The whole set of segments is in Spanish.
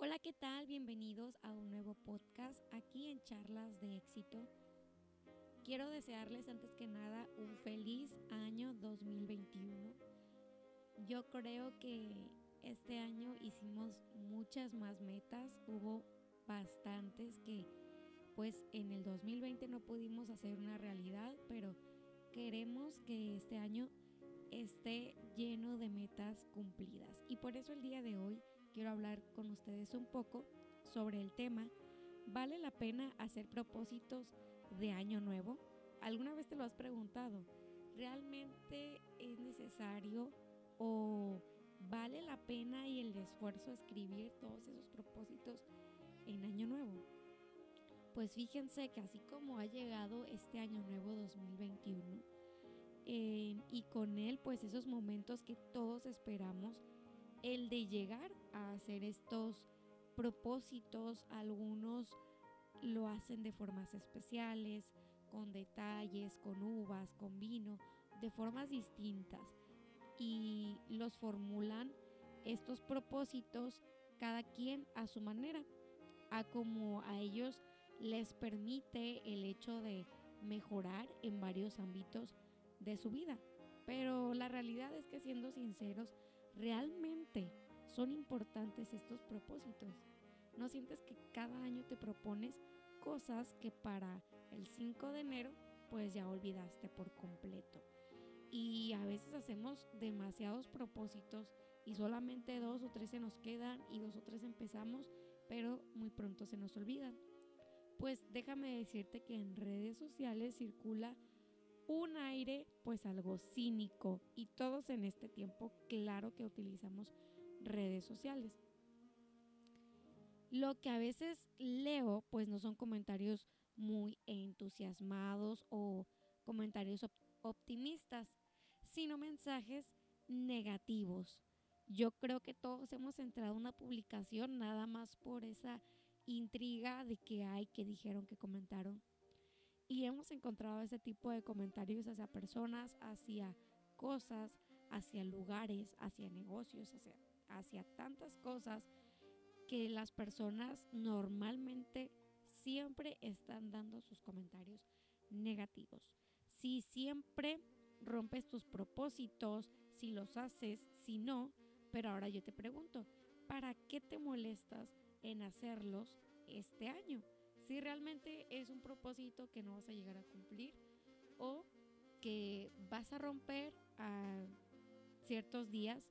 Hola, ¿qué tal? Bienvenidos a un nuevo podcast aquí en Charlas de Éxito. Quiero desearles antes que nada un feliz año 2021. Yo creo que este año hicimos muchas más metas, hubo bastantes que pues en el 2020 no pudimos hacer una realidad, pero queremos que este año esté lleno de metas cumplidas. Y por eso el día de hoy quiero hablar con ustedes un poco sobre el tema, ¿vale la pena hacer propósitos de año nuevo? ¿Alguna vez te lo has preguntado? ¿Realmente es necesario o vale la pena y el esfuerzo escribir todos esos propósitos en año nuevo? Pues fíjense que así como ha llegado este año nuevo 2021, eh, y con él pues esos momentos que todos esperamos, el de llegar a hacer estos propósitos, algunos lo hacen de formas especiales, con detalles, con uvas, con vino, de formas distintas y los formulan estos propósitos cada quien a su manera, a como a ellos les permite el hecho de mejorar en varios ámbitos de su vida. Pero la realidad es que siendo sinceros, realmente son importantes estos propósitos. ¿No sientes que cada año te propones cosas que para el 5 de enero pues ya olvidaste por completo? Y a veces hacemos demasiados propósitos y solamente dos o tres se nos quedan y dos o tres empezamos, pero muy pronto se nos olvidan. Pues déjame decirte que en redes sociales circula un aire pues algo cínico y todos en este tiempo claro que utilizamos redes sociales. Lo que a veces leo pues no son comentarios muy entusiasmados o comentarios optimistas, sino mensajes negativos. Yo creo que todos hemos entrado a una publicación nada más por esa intriga de que hay, que dijeron, que comentaron y hemos encontrado ese tipo de comentarios hacia personas, hacia cosas, hacia lugares, hacia negocios, hacia, tantas cosas que las personas normalmente siempre están dando sus comentarios negativos. Si siempre rompes tus propósitos, si los haces, si no, pero ahora yo te pregunto, ¿para qué te molestas en hacerlos este año? Si realmente es un propósito que no vas a llegar a cumplir o que vas a romper a ciertos días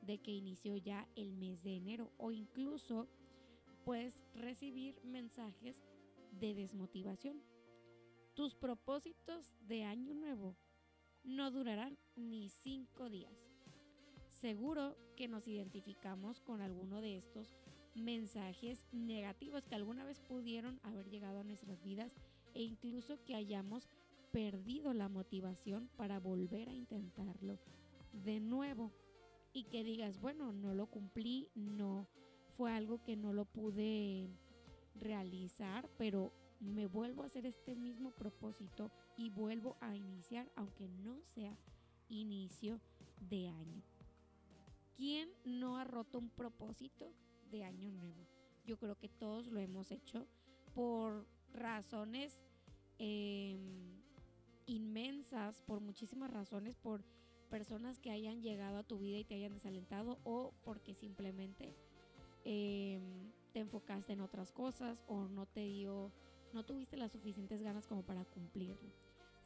de que inició ya el mes de enero o incluso puedes recibir mensajes de desmotivación. Tus propósitos de año nuevo no durarán ni cinco días. Seguro que nos identificamos con alguno de estos mensajes negativos que alguna vez pudieron haber llegado a nuestras vidas e incluso que hayamos perdido la motivación para volver a intentarlo de nuevo y que digas, bueno, no lo cumplí, no fue algo que no lo pude realizar, pero me vuelvo a hacer este mismo propósito y vuelvo a iniciar, aunque no sea inicio de año. ¿Quién no ha roto un propósito de año nuevo. Yo creo que todos lo hemos hecho por razones em, inmensas, por muchísimas razones, por personas que hayan llegado a tu vida y te hayan desalentado o porque simplemente em, te enfocaste en otras cosas o no te dio, no tuviste las suficientes ganas como para cumplirlo.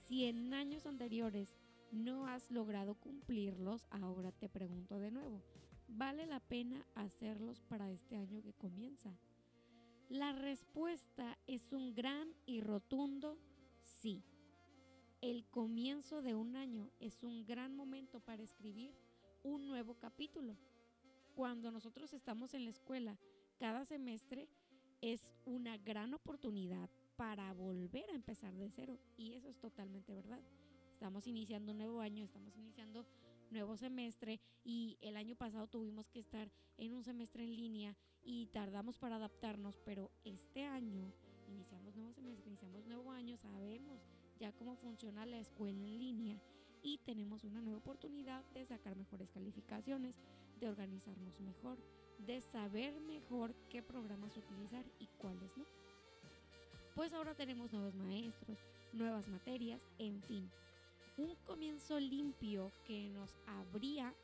Si en años anteriores no has logrado cumplirlos, ahora te pregunto de nuevo, ¿vale la pena hacerlos para este año que comienza? La respuesta es un gran y rotundo sí. El comienzo de un año es un gran momento para escribir un nuevo capítulo. Cuando nosotros estamos en la escuela, cada semestre es una gran oportunidad para volver a empezar de cero. Y eso es totalmente verdad. Estamos iniciando un nuevo año, estamos iniciando nuevo semestre y el año pasado tuvimos que estar en un semestre en línea y tardamos para adaptarnos, pero este año iniciamos nuevo semestre, iniciamos nuevo año, sabemos ya cómo funciona la escuela en línea y tenemos una nueva oportunidad de sacar mejores calificaciones, de organizarnos mejor, de saber mejor qué programas utilizar y cuáles no. Pues ahora tenemos nuevos maestros, nuevas materias, en fin. Un comienzo limpio que nos abría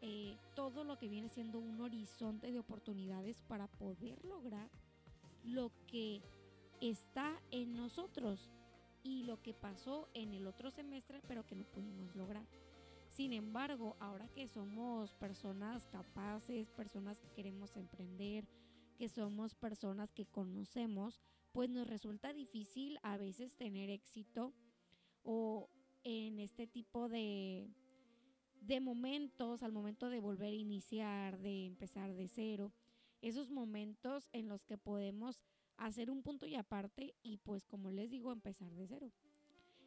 eh, todo lo que viene siendo un horizonte de oportunidades para poder lograr lo que está en nosotros y lo que pasó en el otro semestre pero que no pudimos lograr. Sin embargo, ahora que somos personas capaces, personas que queremos emprender, que somos personas que conocemos, pues nos resulta difícil a veces tener éxito o en este tipo de, de momentos, al momento de volver a iniciar, de empezar de cero, esos momentos en los que podemos hacer un punto y aparte y pues como les digo, empezar de cero.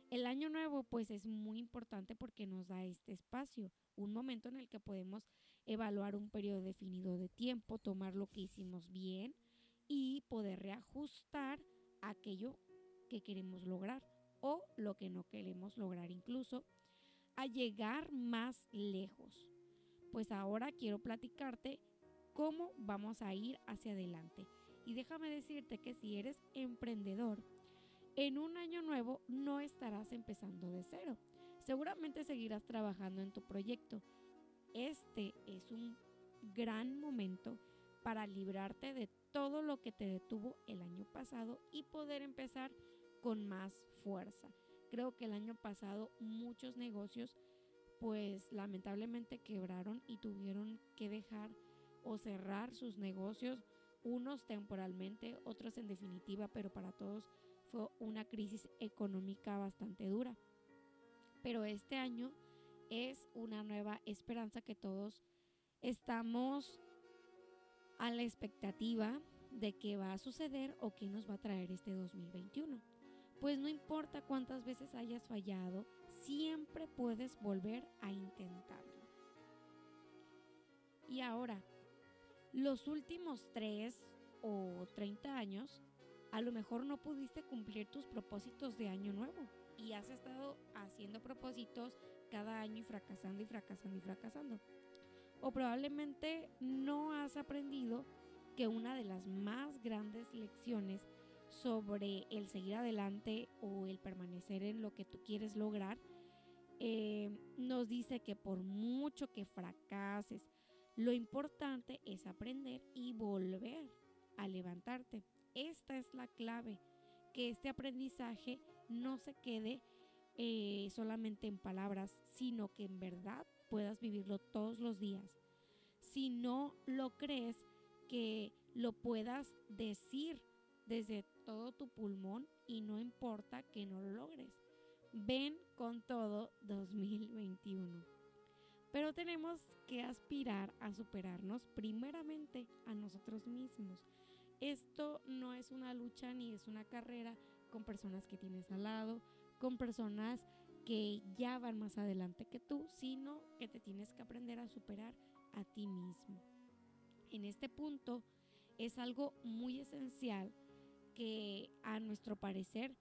El año nuevo pues es muy importante porque nos da este espacio, un momento en el que podemos evaluar un periodo definido de tiempo, tomar lo que hicimos bien y poder reajustar aquello que queremos lograr lo que no queremos lograr incluso a llegar más lejos. Pues ahora quiero platicarte cómo vamos a ir hacia adelante. Y déjame decirte que si eres emprendedor, en un año nuevo no estarás empezando de cero. Seguramente seguirás trabajando en tu proyecto. Este es un gran momento para librarte de todo lo que te detuvo el año pasado y poder empezar con más fuerza. Creo que el año pasado muchos negocios pues lamentablemente quebraron y tuvieron que dejar o cerrar sus negocios, unos temporalmente, otros en definitiva, pero para todos fue una crisis económica bastante dura. Pero este año es una nueva esperanza que todos estamos a la expectativa de qué va a suceder o qué nos va a traer este 2021. Pues no importa cuántas veces hayas fallado, siempre puedes volver a intentarlo. Y ahora, los últimos 3 o 30 años a lo mejor no pudiste cumplir tus propósitos de año nuevo y has estado haciendo propósitos cada año y fracasando y fracasando y fracasando. O probablemente no has aprendido que una de las más grandes lecciones sobre el seguir adelante o el permanecer en lo que tú quieres lograr, eh, nos dice que por mucho que fracases, lo importante es aprender y volver a levantarte. Esta es la clave, que este aprendizaje no se quede eh, solamente en palabras, sino que en verdad puedas vivirlo todos los días. Si no lo crees, que lo puedas decir desde todo tu pulmón y no importa que no lo logres. Ven con todo 2021. Pero tenemos que aspirar a superarnos primeramente a nosotros mismos esto no es una lucha ni es una carrera con personas que tienes al lado, con personas que ya van más adelante que tú, sino que te tienes que aprender a superar a ti mismo. En este punto es algo muy esencial que a nuestro parecer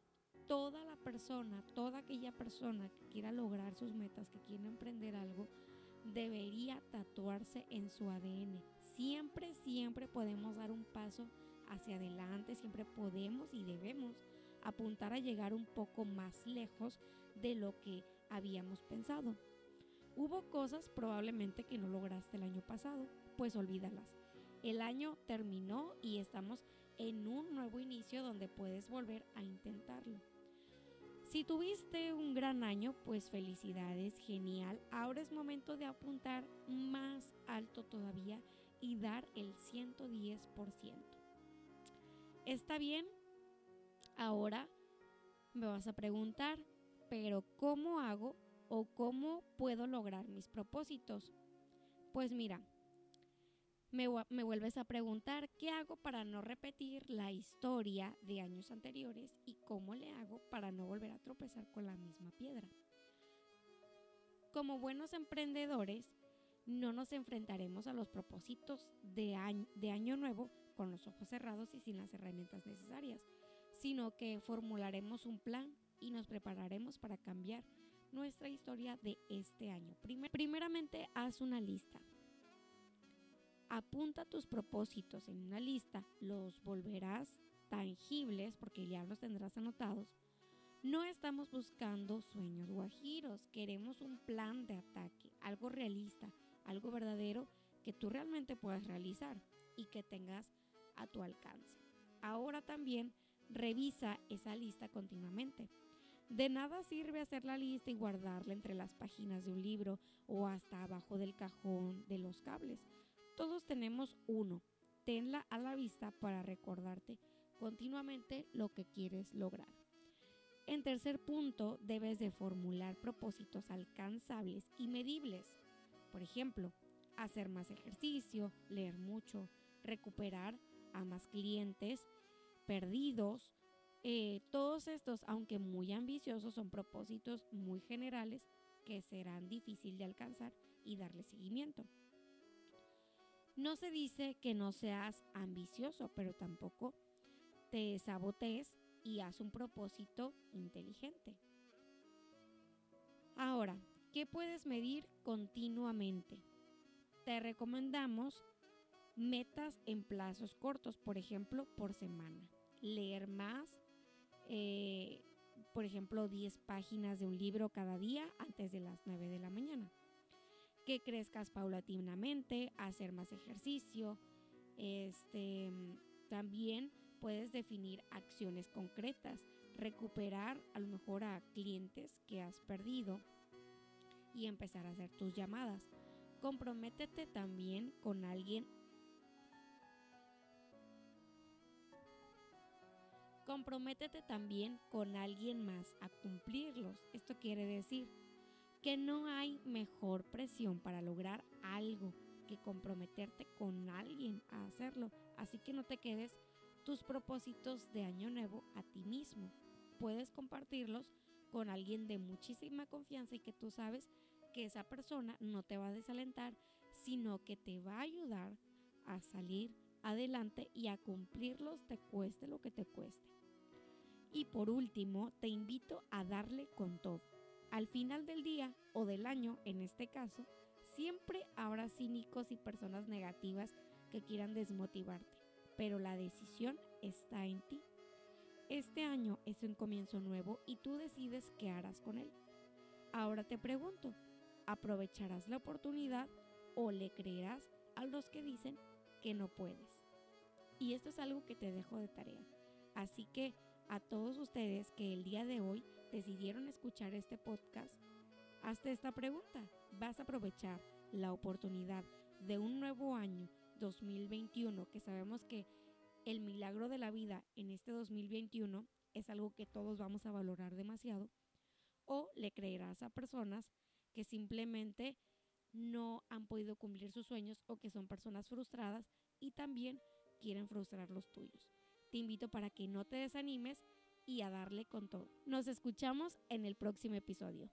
toda la persona, toda aquella persona que quiera lograr sus metas, que quiera emprender algo, debería tatuarse en su ADN. Siempre, siempre podemos dar un paso hacia adelante, siempre podemos y debemos apuntar a llegar un poco más lejos de lo que habíamos pensado. Hubo cosas probablemente que no lograste el año pasado, pues olvídalas. El año terminó y estamos en un nuevo inicio donde puedes volver a intentarlo. Si tuviste un gran año, pues felicidades, genial. Ahora es momento de apuntar más alto todavía y dar el 110%. ¿Está bien? Ahora me vas a preguntar, pero ¿cómo hago o cómo puedo lograr mis propósitos? Pues mira, me, vuelves a preguntar qué hago para no repetir la historia de años anteriores y cómo le hago para no volver a tropezar con la misma piedra. Como buenos emprendedores, no nos enfrentaremos a los propósitos de año nuevo con los ojos cerrados y sin las herramientas necesarias, sino que formularemos un plan y nos prepararemos para cambiar nuestra historia de este año. primeramente, haz una lista. Apunta tus propósitos en una lista, los volverás tangibles porque ya los tendrás anotados. No estamos buscando sueños guajiros, queremos un plan de ataque, algo realista, algo verdadero que tú realmente puedas realizar y que tengas a tu alcance. Ahora también revisa esa lista continuamente. De nada sirve hacer la lista y guardarla entre las páginas de un libro o hasta abajo del cajón de los cables. Todos tenemos uno. Tenla a la vista para recordarte continuamente lo que quieres lograr. En tercer punto, debes de formular propósitos alcanzables y medibles. Por ejemplo, hacer más ejercicio, leer mucho, recuperar a más clientes perdidos. Eh, todos estos, aunque muy ambiciosos, son propósitos muy generales que serán difícil de alcanzar y darle seguimiento. No se dice que no seas ambicioso, pero tampoco te sabotees y haz un propósito inteligente. Ahora, ¿qué puedes medir continuamente? Te recomendamos metas en plazos cortos, por ejemplo, por semana. Leer más, eh, por ejemplo, 10 páginas de un libro cada día antes de las 9 de la mañana. Que crezcas paulatinamente, hacer más ejercicio. Este, también puedes definir acciones concretas, recuperar a lo mejor a clientes que has perdido y empezar a hacer tus llamadas. Comprométete también con alguien Comprométete también con alguien más a cumplirlos. Esto quiere decir que no hay mejor presión para lograr algo que comprometerte con alguien a hacerlo. Así que no te quedes tus propósitos de año nuevo a ti mismo. Puedes compartirlos con alguien de muchísima confianza y que tú sabes que esa persona no te va a desalentar, sino que te va a ayudar a salir adelante y a cumplirlos te cueste lo que te cueste. Y por último, te invito a darle con todo. Al final del día o del año, en este caso, siempre habrá cínicos y personas negativas que quieran desmotivarte, pero la decisión está en ti. Este año es un comienzo nuevo y tú decides qué harás con él. Ahora te pregunto, ¿aprovecharás la oportunidad o le creerás a los que dicen que no puedes? Y esto es algo que te dejo de tarea. Así que a todos ustedes que el día de hoy decidieron escuchar este podcast, hazte esta pregunta. ¿Vas a aprovechar la oportunidad de un nuevo año 2021 que sabemos que el milagro de la vida en este 2021 es algo que todos vamos a valorar demasiado? ¿O le creerás a personas que simplemente no han podido cumplir sus sueños o que son personas frustradas y también quieren frustrar los tuyos? Te invito para que no te desanimes y a darle con todo. Nos escuchamos en el próximo episodio.